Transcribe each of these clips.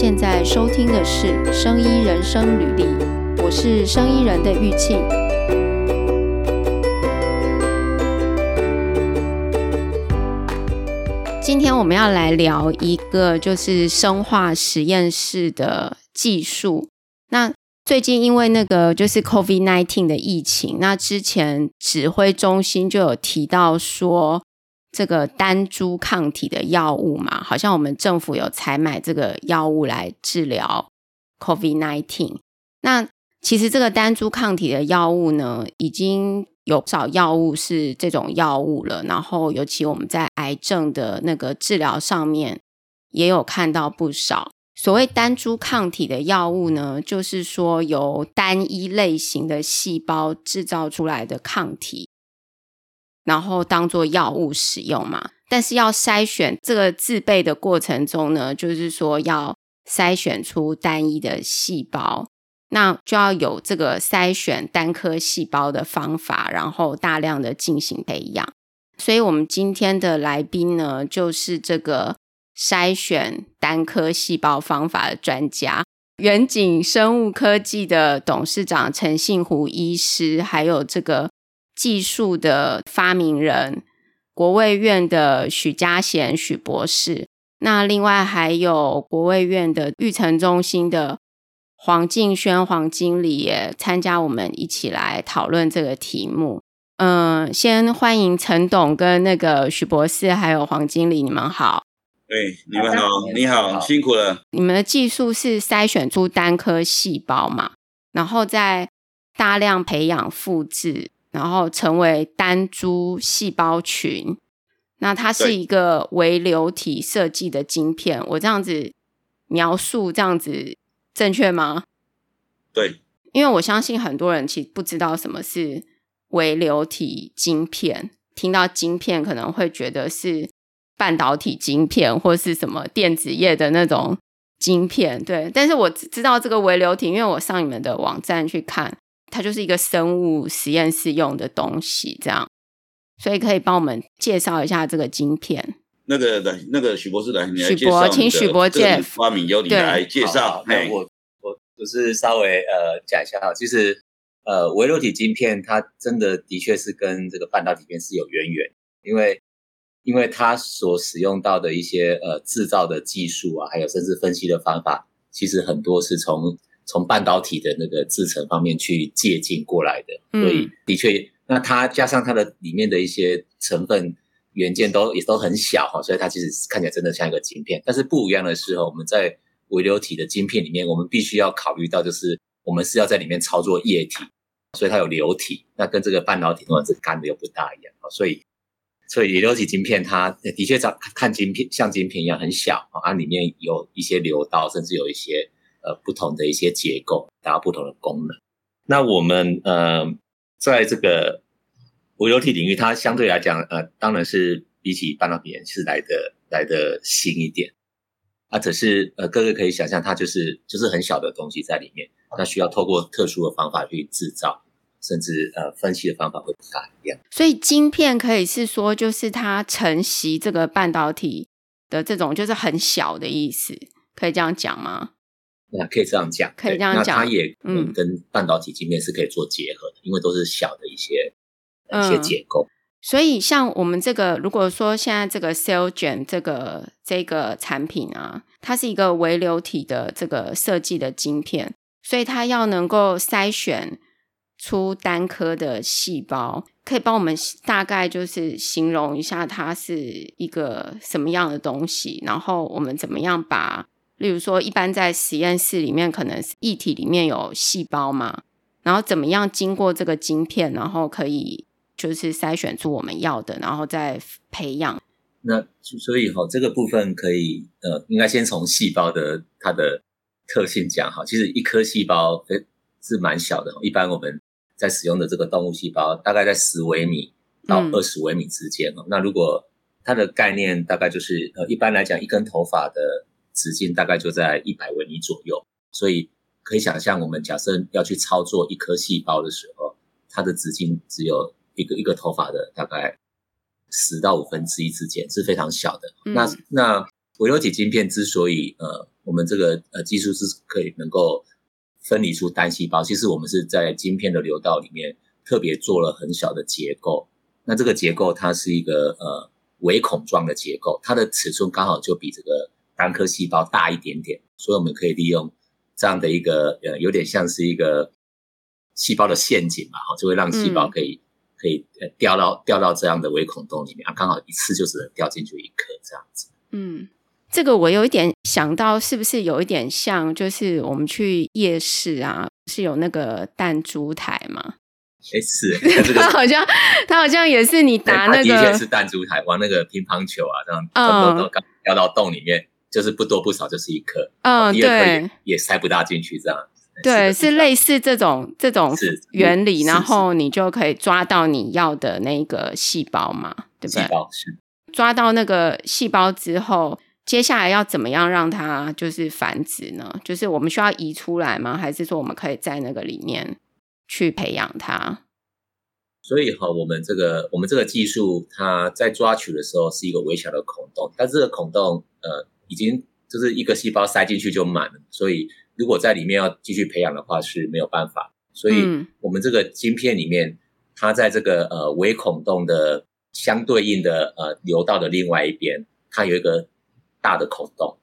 现在收听的是《生医人生履历》，我是生医人的玉庆。今天我们要来聊一个就是生化实验室的技术。那最近因为那个就是 COVID-19 的疫情，那之前指挥中心就有提到说，这个单株抗体的药物嘛，好像我们政府有采买这个药物来治疗 COVID-19。那其实这个单株抗体的药物呢，已经有不少药物是这种药物了。然后尤其我们在癌症的那个治疗上面，也有看到不少。所谓单株抗体的药物呢，就是说由单一类型的细胞制造出来的抗体，然后当做药物使用嘛。但是要筛选这个制备的过程中呢，就是说要筛选出单一的细胞，那就要有这个筛选单颗细胞的方法，然后大量的进行培养。所以我们今天的来宾呢，就是这个。筛选单颗细胞方法的专家，远景生物科技的董事长陈信湖医师，还有这个技术的发明人，国卫院的许家贤许博士。那另外还有国卫院的育成中心的黄敬轩黄经理也参加我们一起来讨论这个题目。嗯，先欢迎陈董跟那个许博士，还有黄经理，你们好。哎，你们好，你好，辛苦了。你们的技术是筛选出单颗细胞嘛，然后再大量培养复制，然后成为单株细胞群。那它是一个微流体设计的晶片。我这样子描述，这样子正确吗？对，因为我相信很多人其实不知道什么是微流体晶片，听到晶片可能会觉得是。半导体晶片或是什么电子业的那种晶片，对。但是我知道这个微流体，因为我上你们的网站去看，它就是一个生物实验室用的东西，这样。所以可以帮我们介绍一下这个晶片。那个来，那个许博士来，你来许博，请许博介发明由你来介绍。那我我就是稍微呃讲一下哈，其实呃微流体晶片它真的的确是跟这个半导体片是有渊源，因为。因为它所使用到的一些呃制造的技术啊，还有甚至分析的方法，其实很多是从从半导体的那个制程方面去借鉴过来的。嗯、所以的确，那它加上它的里面的一些成分元件都也都很小哈，所以它其实看起来真的像一个晶片。但是不一样的是，我们在微流体的晶片里面，我们必须要考虑到，就是我们是要在里面操作液体，所以它有流体，那跟这个半导体或者是干的又不大一样啊，所以。所以微流体晶片，它的确长看晶片像晶片一样很小啊，它里面有一些流道，甚至有一些呃不同的一些结构，达到不同的功能。那我们呃在这个微流体领域，它相对来讲呃当然是比起半导体是来的来的新一点啊，只是呃各位可以想象，它就是就是很小的东西在里面，那需要透过特殊的方法去制造。甚至呃，分析的方法会不大一样。所以晶片可以是说，就是它承袭这个半导体的这种，就是很小的意思，可以这样讲吗？那可以这样讲，可以这样讲。它也嗯，跟半导体晶片是可以做结合的，嗯、因为都是小的一些一些结构。所以像我们这个，如果说现在这个 CellGen 这个这个产品啊，它是一个微流体的这个设计的晶片，所以它要能够筛选。出单颗的细胞，可以帮我们大概就是形容一下它是一个什么样的东西，然后我们怎么样把，例如说一般在实验室里面可能是液体里面有细胞嘛，然后怎么样经过这个晶片，然后可以就是筛选出我们要的，然后再培养。那所以哈，这个部分可以呃，应该先从细胞的它的特性讲哈。其实一颗细胞是蛮小的，一般我们。在使用的这个动物细胞大概在十微米到二十微米之间哦。嗯、那如果它的概念大概就是呃，一般来讲，一根头发的直径大概就在一百微米左右。所以可以想象，我们假设要去操作一颗细胞的时候，它的直径只有一个一个头发的大概十到五分之一之间，是非常小的。嗯、那那微流体晶片之所以呃，我们这个呃技术是可以能够分离出单细胞，其实我们是在晶片的流道里面特别做了很小的结构。那这个结构它是一个呃微孔状的结构，它的尺寸刚好就比这个单颗细胞大一点点，所以我们可以利用这样的一个呃有点像是一个细胞的陷阱嘛，哈，就会让细胞可以、嗯、可以呃掉到掉到这样的微孔洞里面啊，刚好一次就只能掉进去一颗这样子。嗯，这个我有一点想到，是不是有一点像，就是我们去夜市啊，是有那个弹珠台吗？哎，是，这个、他 好像他好像也是你打那个，的确是弹珠台，玩那个乒乓球啊，这样咚咚咚掉到洞里面，就是不多不少就是一颗，嗯，对，也塞不大进去，这样，对，是类似这种这种原理，然后你就可以抓到你要的那个细胞嘛，对不对？细胞是抓到那个细胞之后，接下来要怎么样让它就是繁殖呢？就是我们需要移出来吗？还是说我们可以在那个里面？去培养它，所以哈，我们这个我们这个技术，它在抓取的时候是一个微小的孔洞，但这个孔洞呃，已经就是一个细胞塞进去就满了，所以如果在里面要继续培养的话是没有办法。所以我们这个晶片里面，它在这个呃微孔洞的相对应的呃流道的另外一边，它有一个大的孔洞，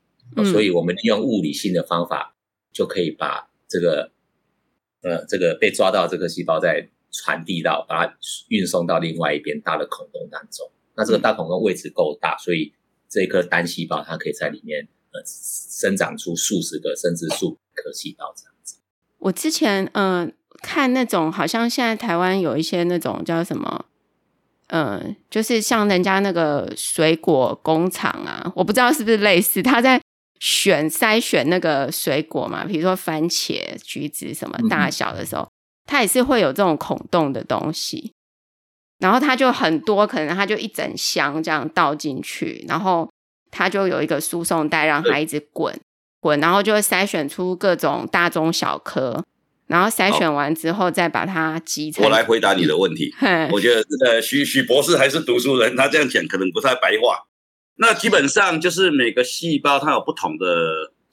所以我们利用物理性的方法就可以把这个。呃，这个被抓到这个细胞再传递到，把它运送到另外一边大的孔洞当中。那这个大孔洞位置够大，所以这一颗单细胞它可以在里面呃生长出数十个甚至数颗细胞这样子。我之前嗯、呃、看那种好像现在台湾有一些那种叫什么，嗯、呃，就是像人家那个水果工厂啊，我不知道是不是类似，他在。选筛选那个水果嘛，比如说番茄、橘子什么大小的时候，它也是会有这种孔洞的东西。然后它就很多，可能它就一整箱这样倒进去，然后它就有一个输送带，让它一直滚滚，然后就会筛选出各种大中小颗，然后筛选完之后再把它集成。我来回答你的问题。我觉得呃，许许博士还是读书人，他这样讲可能不太白话。那基本上就是每个细胞它有不同的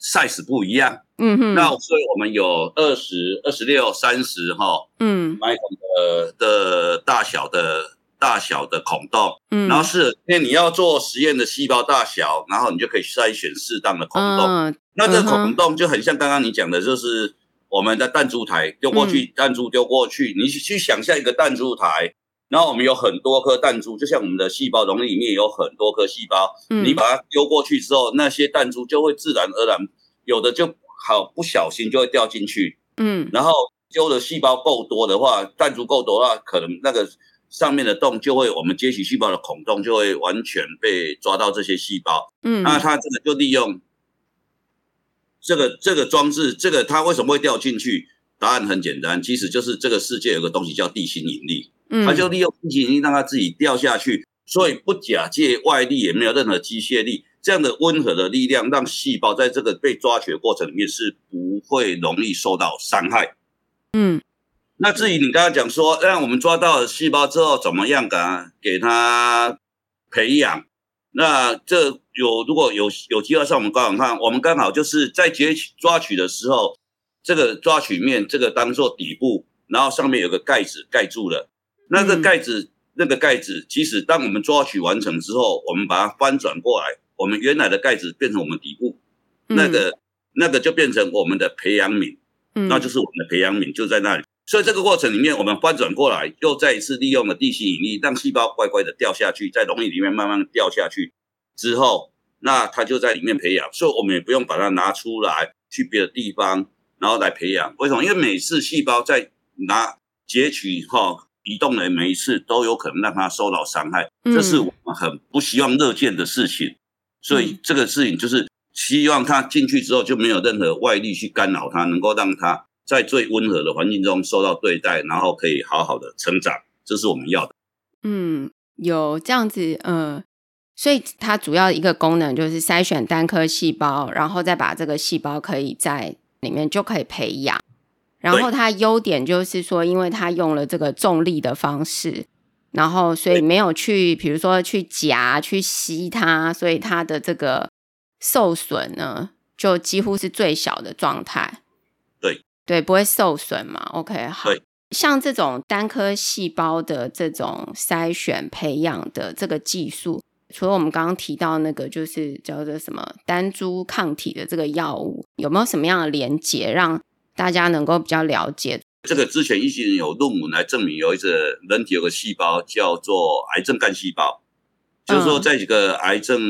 size 不一样，嗯哼。那所以我们有二十二十六、三十哈，嗯，micron 的的大小的大小的孔洞，嗯，然后是因为你要做实验的细胞大小，然后你就可以筛选适当的孔洞。嗯、那这个孔洞就很像刚刚你讲的，就是我们的弹珠台丢过去，弹珠丢过去，你去想象一个弹珠台。然后我们有很多颗弹珠，就像我们的细胞容里面有很多颗细胞，嗯，你把它丢过去之后，那些弹珠就会自然而然，有的就好不小心就会掉进去，嗯，然后丢的细胞够多的话，弹珠够多的话，可能那个上面的洞就会，我们接取细胞的孔洞就会完全被抓到这些细胞，嗯，那它这个就利用这个这个装置，这个它为什么会掉进去？答案很简单，其实就是这个世界有个东西叫地心引力。它就利用引力让它自己掉下去，所以不假借外力，也没有任何机械力，这样的温和的力量，让细胞在这个被抓取的过程里面是不会容易受到伤害。嗯，那至于你刚刚讲说，让我们抓到了细胞之后怎么样给给它培养？那这有如果有有机会上我们刚好看，我们刚好就是在截取抓取的时候，这个抓取面这个当做底部，然后上面有个盖子盖住了。那个盖子，那个盖子，其实当我们抓取完成之后，我们把它翻转过来，我们原来的盖子变成我们底部，那个那个就变成我们的培养皿，那就是我们的培养皿就在那里。所以这个过程里面，我们翻转过来，又再一次利用了地心引力，让细胞乖乖的掉下去，在溶液里面慢慢掉下去之后，那它就在里面培养，所以我们也不用把它拿出来去别的地方，然后来培养。为什么？因为每次细胞在拿截取哈。移动人每一次都有可能让他受到伤害，这是我们很不希望乐见的事情。所以这个事情就是希望他进去之后就没有任何外力去干扰他，能够让他在最温和的环境中受到对待，然后可以好好的成长，这是我们要的。嗯，有这样子，呃，所以它主要一个功能就是筛选单颗细胞，然后再把这个细胞可以在里面就可以培养。然后它优点就是说，因为它用了这个重力的方式，然后所以没有去，比如说去夹、去吸它，所以它的这个受损呢，就几乎是最小的状态。对对，不会受损嘛？OK，好。像这种单颗细胞的这种筛选培养的这个技术，除了我们刚刚提到那个，就是叫做什么单株抗体的这个药物，有没有什么样的连接，让大家能够比较了解？这个之前一些人有论文来证明，有一个人体有个细胞叫做癌症干细胞，就是说在这个癌症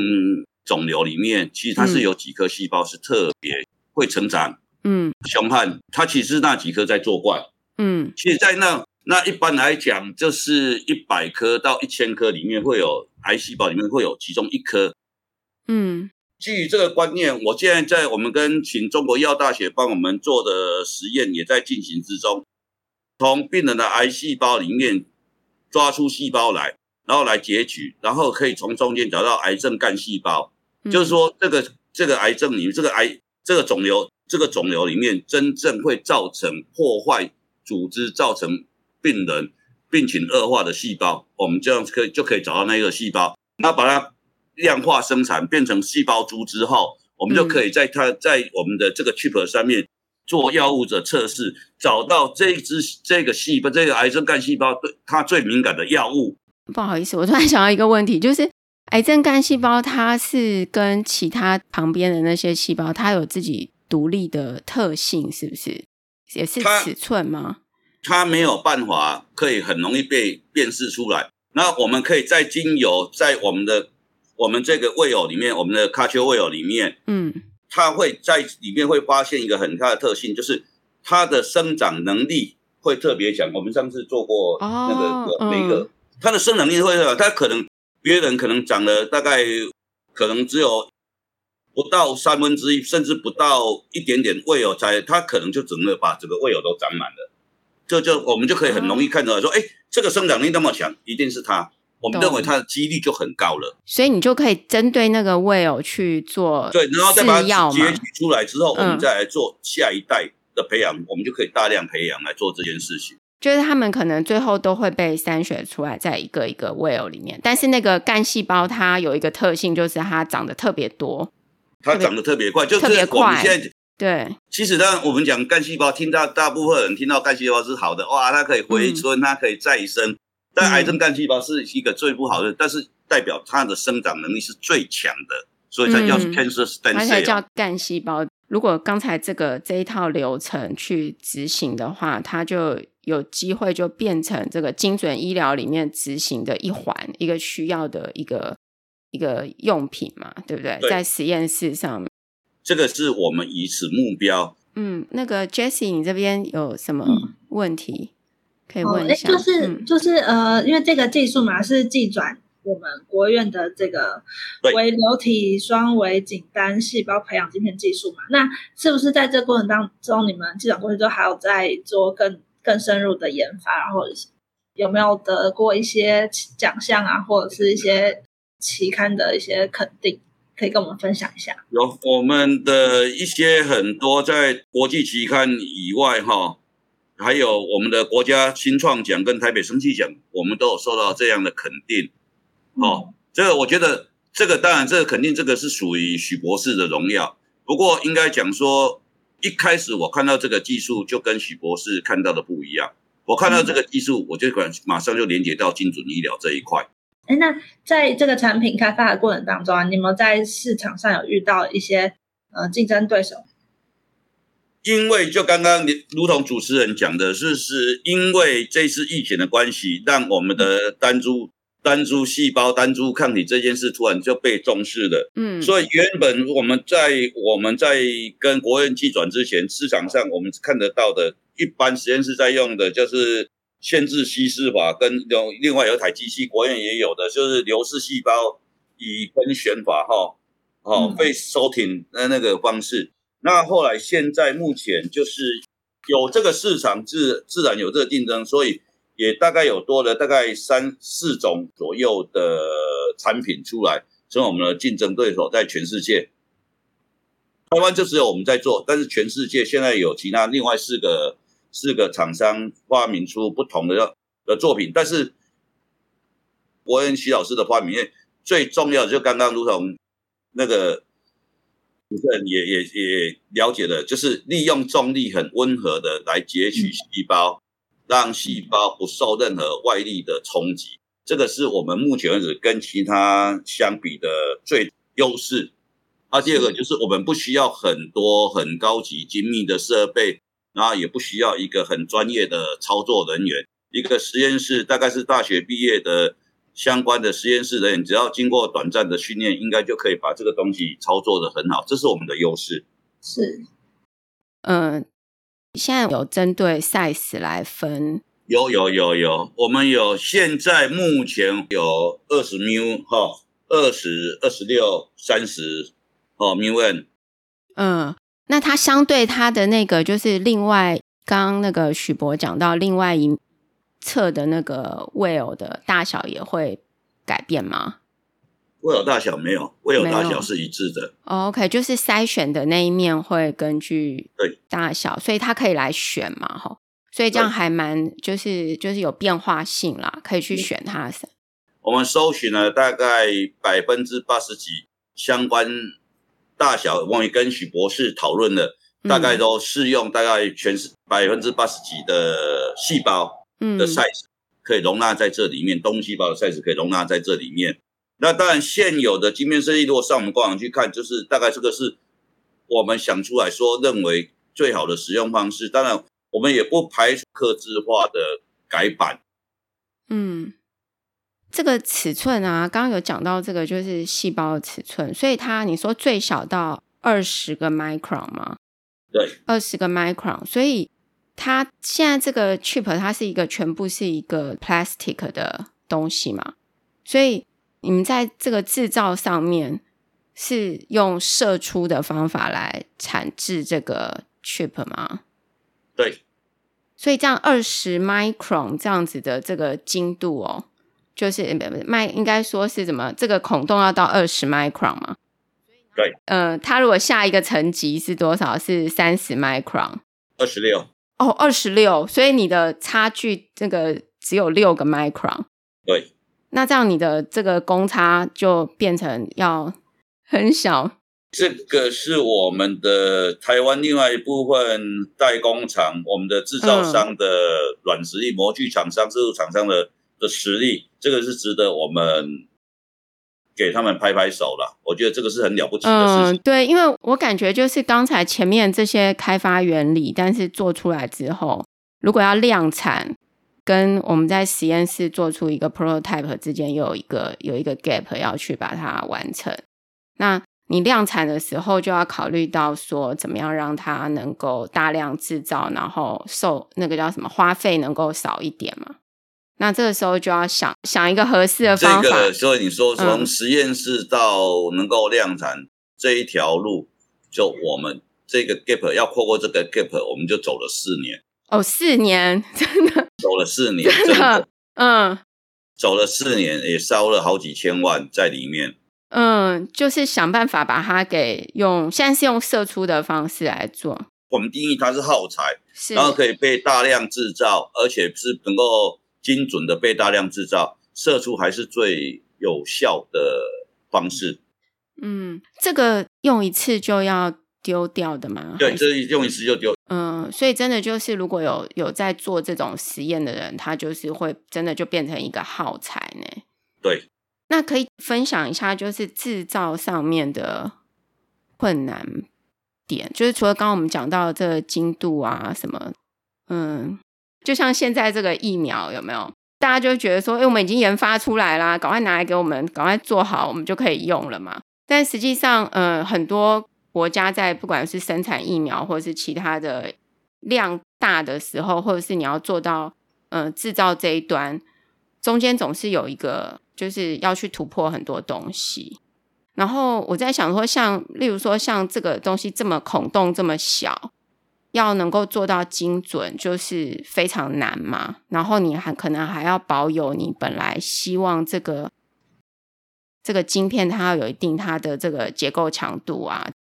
肿瘤里面，其实它是有几颗细胞是特别会成长，嗯，凶悍，它其实那几颗在作怪。嗯，其实，在那那一般来讲，就是一百颗到一千颗里面会有癌细胞，里面会有其中一颗。嗯，基于这个观念，我现在在我们跟请中国医药大学帮我们做的实验也在进行之中，从病人的癌细胞里面抓出细胞来，然后来截取，然后可以从中间找到癌症干细胞，嗯、就是说这个这个癌症里面这个癌这个肿瘤这个肿瘤里面真正会造成破坏。组织造成病人病情恶化的细胞，我们这样可以就可以找到那个细胞，那把它量化生产变成细胞株之后，我们就可以在它在我们的这个 chip 上面做药物的测试，找到这一支这个细胞这个癌症干细胞对它最敏感的药物。不好意思，我突然想到一个问题，就是癌症干细胞它是跟其他旁边的那些细胞，它有自己独立的特性，是不是？也是尺寸吗？它，它没有办法可以很容易被辨识出来。那我们可以在经由在我们的我们这个胃友里面，我们的 culture 胃友里面，嗯，它会在里面会发现一个很大的特性，就是它的生长能力会特别强。我们上次做过那个那个，它的生长力会，它可能别人可能长了大概可能只有。不到三分之一，甚至不到一点点胃友才，它可能就整个把整个胃友都长满了，这就，我们就可以很容易看出来说，哎、嗯，这个生长力那么强，一定是它，我们认为它的几率就很高了。所以你就可以针对那个胃友去做，对，然后再把它截取出来之后，我们再来做下一代的培养，嗯、我们就可以大量培养来做这件事情。就是他们可能最后都会被筛选出来，在一个一个 well 里面，但是那个干细胞它有一个特性，就是它长得特别多。它长得特别快，就是我们现在对。其实当我们讲干细胞，听到大部分人听到干细胞是好的，哇，它可以回春，嗯、它可以再生。但癌症干细胞是一个最不好的，嗯、但是代表它的生长能力是最强的，所以才叫 cancer stem cell。它才叫干细胞。如果刚才这个这一套流程去执行的话，它就有机会就变成这个精准医疗里面执行的一环，一个需要的一个。一个用品嘛，对不对？对，在实验室上面，这个是我们以此目标。嗯，那个 Jessie，你这边有什么问题、嗯、可以问一下？哦、就是就是呃，因为这个技术嘛，是技转我们国院的这个微流体双微仅单细胞培养晶片技术嘛。那是不是在这个过程当中，你们技转过程中还有在做更更深入的研发，然后有没有得过一些奖项啊，或者是一些？期刊的一些肯定，可以跟我们分享一下。有我们的一些很多在国际期刊以外，哈，还有我们的国家新创奖跟台北生技奖，我们都有受到这样的肯定。哦，嗯、这个我觉得，这个当然，这个肯定，这个是属于许博士的荣耀。不过，应该讲说，一开始我看到这个技术，就跟许博士看到的不一样。我看到这个技术，我就管马上就连接到精准医疗这一块。哎，那在这个产品开发的过程当中啊，你们在市场上有遇到一些呃竞争对手？因为就刚刚你如同主持人讲的，是是因为这次疫情的关系，让我们的单株单株细胞单株抗体这件事突然就被重视了。嗯，所以原本我们在我们在跟国院技转之前，市场上我们看得到的一般实验室在用的就是。限制稀释法跟有另外有一台机器，国院也有的，就是流式细胞以分选法，哈，哦，被收停的那个方式。那后来现在目前就是有这个市场自自然有这个竞争，所以也大概有多了大概三四种左右的产品出来，成为我们的竞争对手。在全世界，台湾就只有我们在做，但是全世界现在有其他另外四个。四个厂商发明出不同的的作品，但是伯恩齐老师的发明，最重要的就刚刚如同那个主持人也也也了解了，就是利用重力很温和的来截取细胞，嗯、让细胞不受任何外力的冲击。这个是我们目前为止跟其他相比的最优势。啊，第二个就是我们不需要很多很高级精密的设备，然后也不需要一个很专业的操作人员。一个实验室大概是大学毕业的相关的实验室人员，只要经过短暂的训练，应该就可以把这个东西操作的很好。这是我们的优势。是，嗯，现在有针对 size 来分。有有有有，我们有现在目前有二十 mu 哈，二十二十六三十哦 mu。嗯，那它相对它的那个就是另外刚刚那个许博讲到另外一侧的那个 well 的大小也会改变吗？well 大小没有，well 大小是一致的。哦，OK，就是筛选的那一面会根据对大小，所以它可以来选嘛，哈。所以这样还蛮就是就是有变化性啦，可以去选它。我们搜寻了大概百分之八十几相关大小，我们跟许博士讨论了，大概都适用，大概全是百分之八十几的细胞的 size 可以容纳在这里面，东细胞的 size 可以容纳在这里面。那当然现有的晶片设计，如果上我们官网去看，就是大概这个是我们想出来说认为最好的使用方式。当然。我们也不排除客制化的改版。嗯，这个尺寸啊，刚刚有讲到这个就是细胞的尺寸，所以它你说最小到二十个 micron 吗？对，二十个 micron。所以它现在这个 chip 它是一个全部是一个 plastic 的东西嘛？所以你们在这个制造上面是用射出的方法来产制这个 chip 吗？对。所以这样二十 micron 这样子的这个精度哦，就是麦应该说是怎么这个孔洞要到二十 micron 吗？对，呃，它如果下一个层级是多少？是三十 micron？二十六。哦，二十六，所以你的差距这个只有六个 micron。对，那这样你的这个公差就变成要很小。这个是我们的台湾另外一部分代工厂，我们的制造商的软实力，嗯、模具厂商、制造厂商的的实力，这个是值得我们给他们拍拍手了。我觉得这个是很了不起的事情。嗯，对，因为我感觉就是刚才前面这些开发原理，但是做出来之后，如果要量产，跟我们在实验室做出一个 prototype 之间，又有一个有一个 gap 要去把它完成，那。你量产的时候就要考虑到说，怎么样让它能够大量制造，然后受那个叫什么花费能够少一点嘛？那这个时候就要想想一个合适的方法。这个，所以你说从实验室到能够量产，嗯、这一条路，就我们这个 gap 要跨过这个 gap，我们就走了四年。哦，四年，真的走了四年，真的，真的嗯，走了四年，也烧了好几千万在里面。嗯，就是想办法把它给用，现在是用射出的方式来做。我们定义它是耗材，是然后可以被大量制造，而且是能够精准的被大量制造，射出还是最有效的方式。嗯，这个用一次就要丢掉的吗？对，这用一次就丢。嗯，所以真的就是如果有有在做这种实验的人，他就是会真的就变成一个耗材呢。对。那可以分享一下，就是制造上面的困难点，就是除了刚刚我们讲到的这个精度啊什么，嗯，就像现在这个疫苗有没有？大家就觉得说，哎，我们已经研发出来啦，赶快拿来给我们，赶快做好，我们就可以用了嘛。但实际上，呃，很多国家在不管是生产疫苗或者是其他的量大的时候，或者是你要做到嗯制造这一端，中间总是有一个。就是要去突破很多东西，然后我在想说像，像例如说，像这个东西这么孔洞这么小，要能够做到精准，就是非常难嘛。然后你还可能还要保有你本来希望这个这个晶片它要有一定它的这个结构强度啊。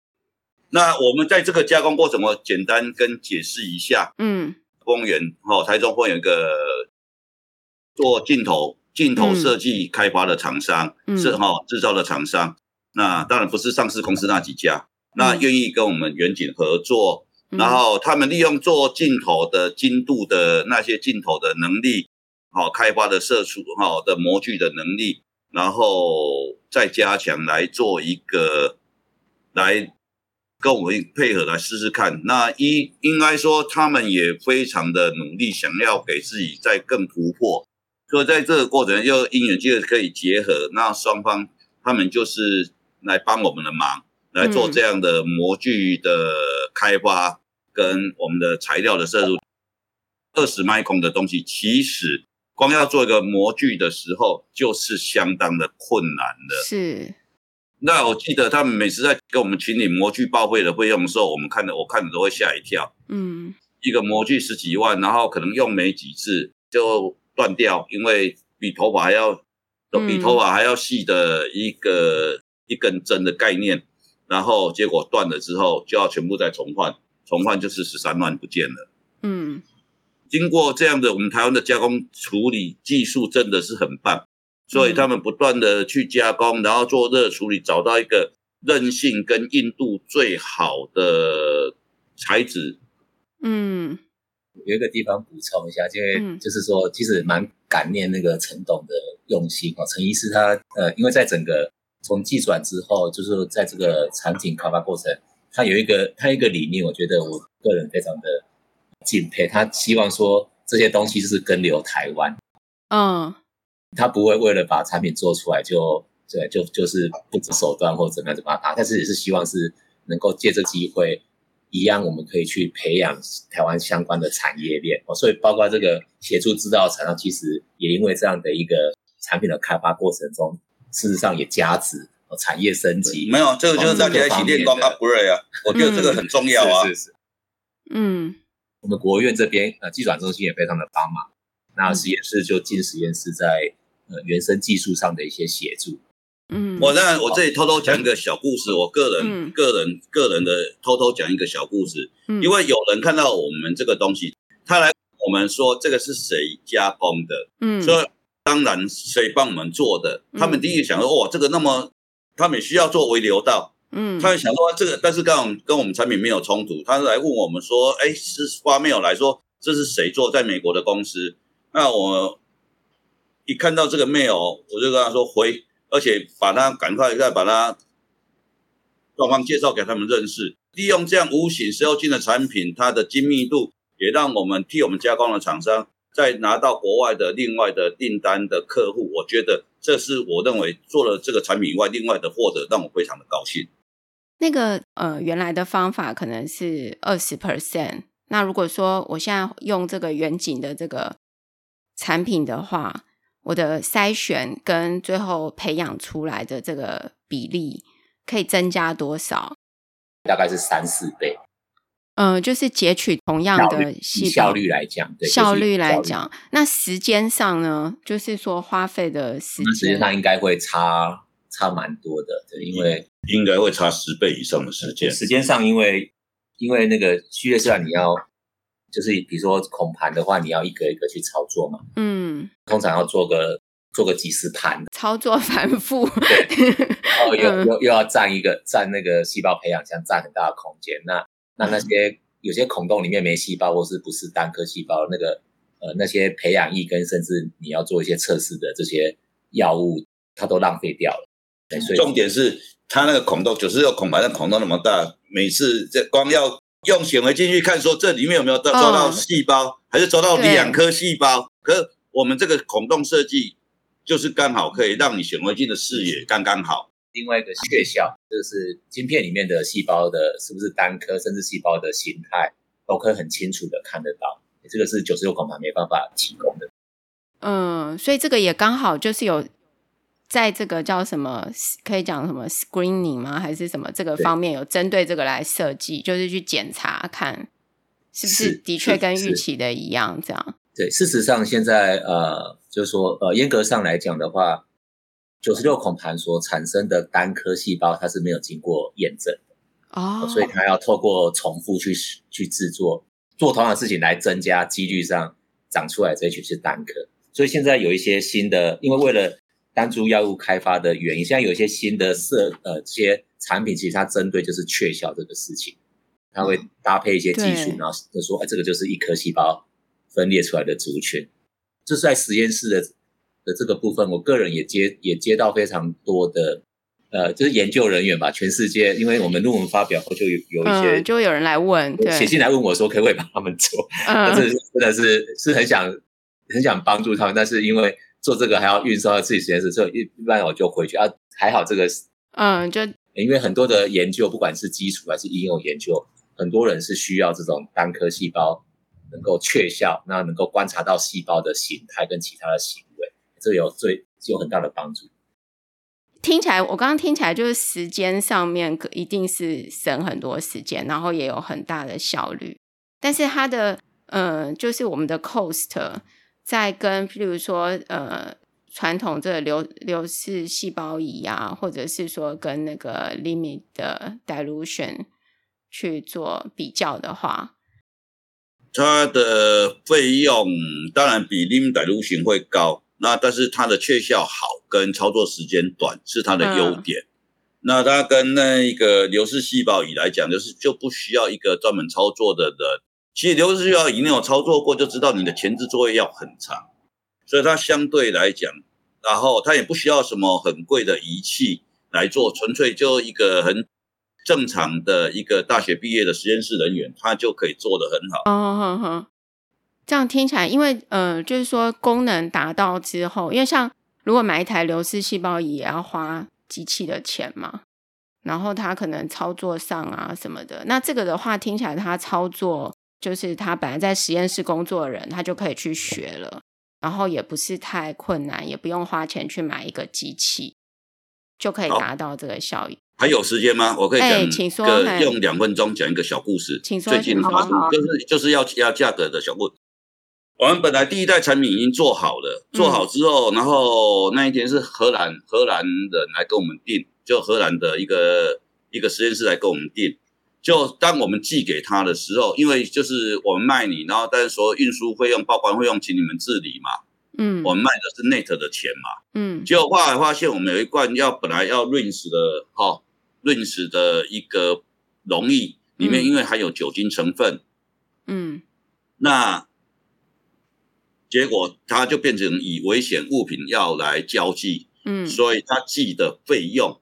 那我们在这个加工过程，我简单跟解释一下。嗯，丰原哦，台中丰原有一个做镜头。镜头设计开发的厂商、嗯、是哈制造的厂商，那当然不是上市公司那几家，那愿意跟我们远景合作，嗯、然后他们利用做镜头的精度的那些镜头的能力，好开发的射出好的模具的能力，然后再加强来做一个来跟我们配合来试试看。那一应该说他们也非常的努力，想要给自己再更突破。所以在这个过程又因缘机会可以结合，那双方他们就是来帮我们的忙。来做这样的模具的开发，跟我们的材料的摄入，二十麦孔的东西，其实光要做一个模具的时候，就是相当的困难的。是。那我记得他们每次在给我们请领模具报废的费用的时候，我们看的我看的都会吓一跳。嗯。一个模具十几万，然后可能用没几次就断掉，因为比头发还要，比头发还要细的一个一根针的概念。然后结果断了之后，就要全部再重换，重换就是十三万不见了。嗯，经过这样的，我们台湾的加工处理技术真的是很棒，所以他们不断的去加工，然后做热处理，找到一个韧性跟硬度最好的材质。嗯，有一个地方补充一下，因为就是说，其实蛮感念那个陈董的用心哦，陈医师他呃，因为在整个。从技转之后，就是在这个场景开发过程，他有一个他一个理念，我觉得我个人非常的敬佩。他希望说这些东西就是跟留台湾，嗯，他不会为了把产品做出来就对就就是不择手段或者怎么样怎么样打，但是也是希望是能够借这机会，一样我们可以去培养台湾相关的产业链哦。所以包括这个协助制造厂商，其实也因为这样的一个产品的开发过程中。事实上也加值，产业升级。没有，这个就是大家一起练光 upgrade 啊，我觉得这个很重要啊。是是是。嗯，我们国务院这边呃，技转中心也非常的帮忙。那实验室就进实验室在呃原生技术上的一些协助。嗯，我在我这里偷偷讲一个小故事，我个人个人个人的偷偷讲一个小故事。嗯，因为有人看到我们这个东西，他来我们说这个是谁加工的？嗯，所以。当然，谁帮我们做的？他们第一个想说，哇，这个那么，他们需要做微流道，嗯，他们想说这个，但是刚好跟我们产品没有冲突。他来问我们说，哎，是发 mail 来说，这是谁做在美国的公司？那我一看到这个 mail，我就跟他说回，而且把他赶快再把他双方介绍给他们认识，利用这样无形石油晶的产品，它的精密度也让我们替我们加工的厂商。再拿到国外的另外的订单的客户，我觉得这是我认为做了这个产品以外，另外的获得让我非常的高兴。那个呃，原来的方法可能是二十 percent，那如果说我现在用这个远景的这个产品的话，我的筛选跟最后培养出来的这个比例可以增加多少？大概是三四倍。嗯、呃，就是截取同样的细效率来讲，对，效率来讲，那时间上呢，就是说花费的时间，时间上应该会差差蛮多的，对，因为应该会差十倍以上的时间。时间上，因为因为那个序列式你要，就是比如说孔盘的话，你要一个一个去操作嘛，嗯，通常要做个做个几十盘，操作反复，对，然后又、嗯、又又要占一个占那个细胞培养箱占很大的空间，那。那那些有些孔洞里面没细胞，或是不是单颗细胞，那个呃那些培养液跟甚至你要做一些测试的这些药物，它都浪费掉了。对，所以重点是它那个孔洞九十六孔盘的孔洞那么大，每次这光要用显微镜去看，说这里面有没有抓到细胞，哦、还是抓到两颗细胞？可是我们这个孔洞设计就是刚好可以让你显微镜的视野刚刚好。另外一个血效，就是晶片里面的细胞的是不是单颗，甚至细胞的形态，都可以很清楚的看得到。这个是九十六孔盘没办法提供的。嗯，所以这个也刚好就是有在这个叫什么，可以讲什么 screening 吗？还是什么这个方面有针对这个来设计，就是去检查看是不是的确跟预期的一样，这样。对，事实上现在呃，就是说呃，严格上来讲的话。九十六孔盘所产生的单颗细胞，它是没有经过验证的哦，所以它要透过重复去去制作，做同样的事情来增加几率上长出来这一群是单颗。所以现在有一些新的，因为为了单株药物开发的原因，现在有一些新的设呃这些产品其实它针对就是确效这个事情，它会搭配一些技术，然后就说哎，这个就是一颗细胞分裂出来的族群。这是在实验室的的这个部分，我个人也接也接到非常多的。呃，就是研究人员吧，全世界，因为我们论文发表后，就有有一些，嗯，就会有人来问，写信来问我说，可不可以帮他们做？嗯，真的是真的是是很想很想帮助他们，但是因为做这个还要运送到自己实验室，所以一一般我就回去啊。还好这个，嗯，就因为很多的研究，不管是基础还是应用研究，很多人是需要这种单颗细胞能够确效，那能够观察到细胞的形态跟其他的行为，这有最有很大的帮助。听起来，我刚刚听起来就是时间上面可一定是省很多时间，然后也有很大的效率。但是它的，呃，就是我们的 cost 在跟，譬如说，呃，传统这个流流式细胞仪啊，或者是说跟那个 limit 的 dilution 去做比较的话，它的费用当然比 limit dilution 会高。那但是它的确效好，跟操作时间短是它的优点。嗯、那它跟那一个流式细胞仪来讲，就是就不需要一个专门操作的人。其实流式细胞仪你有操作过，就知道你的前置作业要很长，所以它相对来讲，然后它也不需要什么很贵的仪器来做，纯粹就一个很正常的一个大学毕业的实验室人员，他就可以做得很好。嗯哼哼。这样听起来，因为呃，就是说功能达到之后，因为像如果买一台流式细胞仪也要花机器的钱嘛，然后它可能操作上啊什么的，那这个的话听起来，它操作就是他本来在实验室工作的人，他就可以去学了，然后也不是太困难，也不用花钱去买一个机器，就可以达到这个效益。还有时间吗？我可以讲，欸、请说，用两分钟讲一个小故事，请说，最近发生就是就是要要价格的小故事。我们本来第一代产品已经做好了，做好之后，嗯、然后那一天是荷兰荷兰人来跟我们订，就荷兰的一个一个实验室来跟我们订。就当我们寄给他的时候，因为就是我们卖你，然后但是说运输费用、报关费用，请你们自理嘛。嗯，我们卖的是 net 的钱嘛。嗯，结果后来发现我们有一罐要本来要 rinse 的哈 rinse 的一个溶液里面，因为含有酒精成分。嗯，那。结果他就变成以危险物品要来交寄，嗯，所以他寄的费用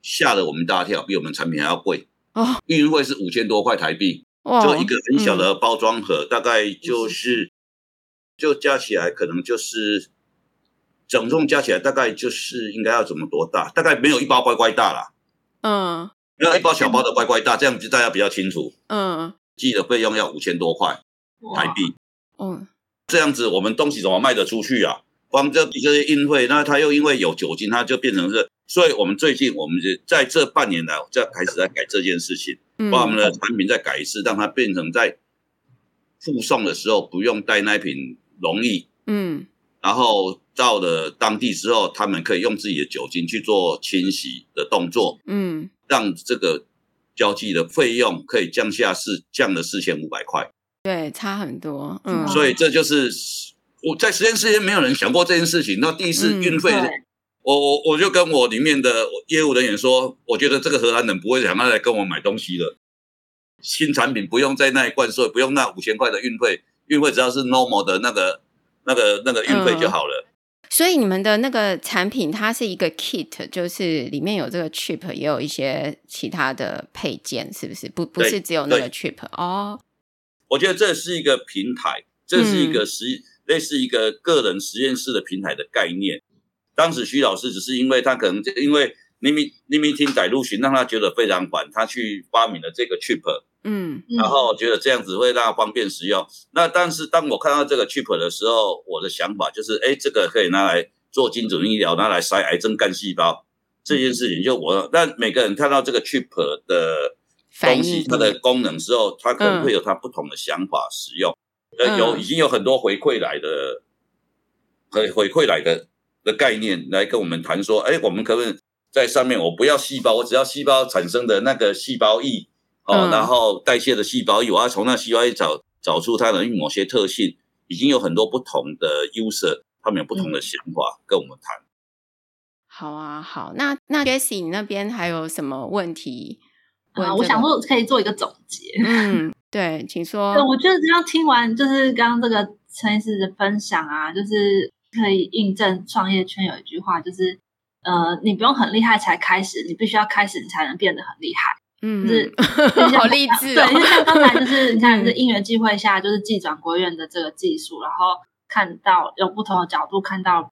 吓了我们大跳，比我们产品还要贵哦。运费是五千多块台币，哦，就一个很小的包装盒，嗯，大概就是就加起来可能就是整重加起来大概就是应该要怎么多大？大概没有一包乖乖大啦，嗯，没有一包小包的乖乖大，这样子大家比较清楚。嗯，寄的费用要五千多块台币，嗯。这样子，我们东西怎么卖得出去啊？光这这些运费，那它又因为有酒精，它就变成是。所以我们最近，我们就在这半年来，在开始在改这件事情，把我们的产品再改一次，让它变成在附送的时候不用带那瓶容易，嗯，然后到了当地之后，他们可以用自己的酒精去做清洗的动作，嗯，让这个交际的费用可以降下四降了四千五百块。对，差很多，嗯，所以这就是我在实验室里没有人想过这件事情。那第一次运费，嗯、我我我就跟我里面的业务人员说，我觉得这个荷兰人不会想要来跟我买东西了。新产品不用在那里灌税，不用那五千块的运费，运费只要是 normal 的那个那个那个运费就好了。嗯。所以你们的那个产品，它是一个 kit，就是里面有这个 chip，也有一些其他的配件，是不是？不，不是只有那个 chip 哦。我觉得这是一个平台，这是一个实、嗯、类似一个个人实验室的平台的概念。当时徐老师只是因为他可能因为 limiting dilution 让他觉得非常烦，他去发明了这个 chip，嗯，然后觉得这样子会让他方便使用。那但是当我看到这个 chip 的时候，我的想法就是，哎，这个可以拿来做精准医疗，拿来筛癌症干细胞这件事情，就我，但每个人看到这个 chip 的。东西它的功能之后，它可能会有它不同的想法使用。呃、嗯，有已经有很多回馈来的，回回馈来的的概念来跟我们谈说，哎，我们可不可以在上面？我不要细胞，我只要细胞产生的那个细胞液哦，然后代谢的细胞液，我要从那细胞液找找出它的某些特性。已经有很多不同的 user，他们有不同的想法跟我们谈。好啊，好，那那 Jessie 你那边还有什么问题？啊、呃，我想说可以做一个总结。嗯，对，请说。对，我觉得只要听完就是刚刚这个陈医师的分享啊，就是可以印证创业圈有一句话，就是呃，你不用很厉害才开始，你必须要开始，你才能变得很厉害。嗯，就是 好励志、哦。对，因为像刚才就是 你看，是因缘际会下，就是技转国院的这个技术，然后看到用不同的角度看到。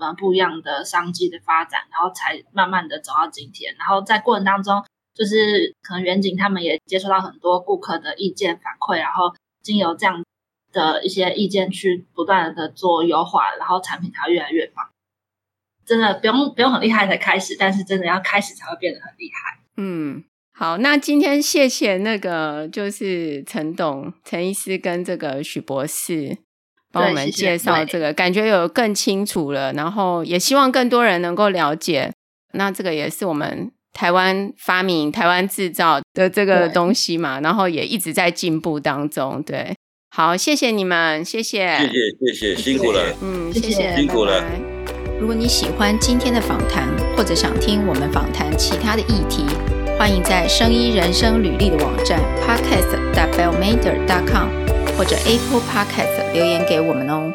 嗯，不一样的商机的发展，然后才慢慢的走到今天。然后在过程当中，就是可能远景他们也接触到很多顾客的意见反馈，然后经由这样的一些意见去不断的做优化，然后产品才会越来越棒。真的不用不用很厉害才开始，但是真的要开始才会变得很厉害。嗯，好，那今天谢谢那个就是陈董、陈医师跟这个许博士。帮我们介绍这个，感觉有更清楚了，然后也希望更多人能够了解。那这个也是我们台湾发明、台湾制造的这个东西嘛，然后也一直在进步当中。对，好，谢谢你们，谢谢，谢谢，谢谢，辛苦了，嗯，谢谢，辛苦了。拜拜。如果你喜欢今天的访谈，或者想听我们访谈其他的议题，欢迎在生医人生履历的网站 podcast.bellmander.com。或者 Apple Podcast 留言给我们哦。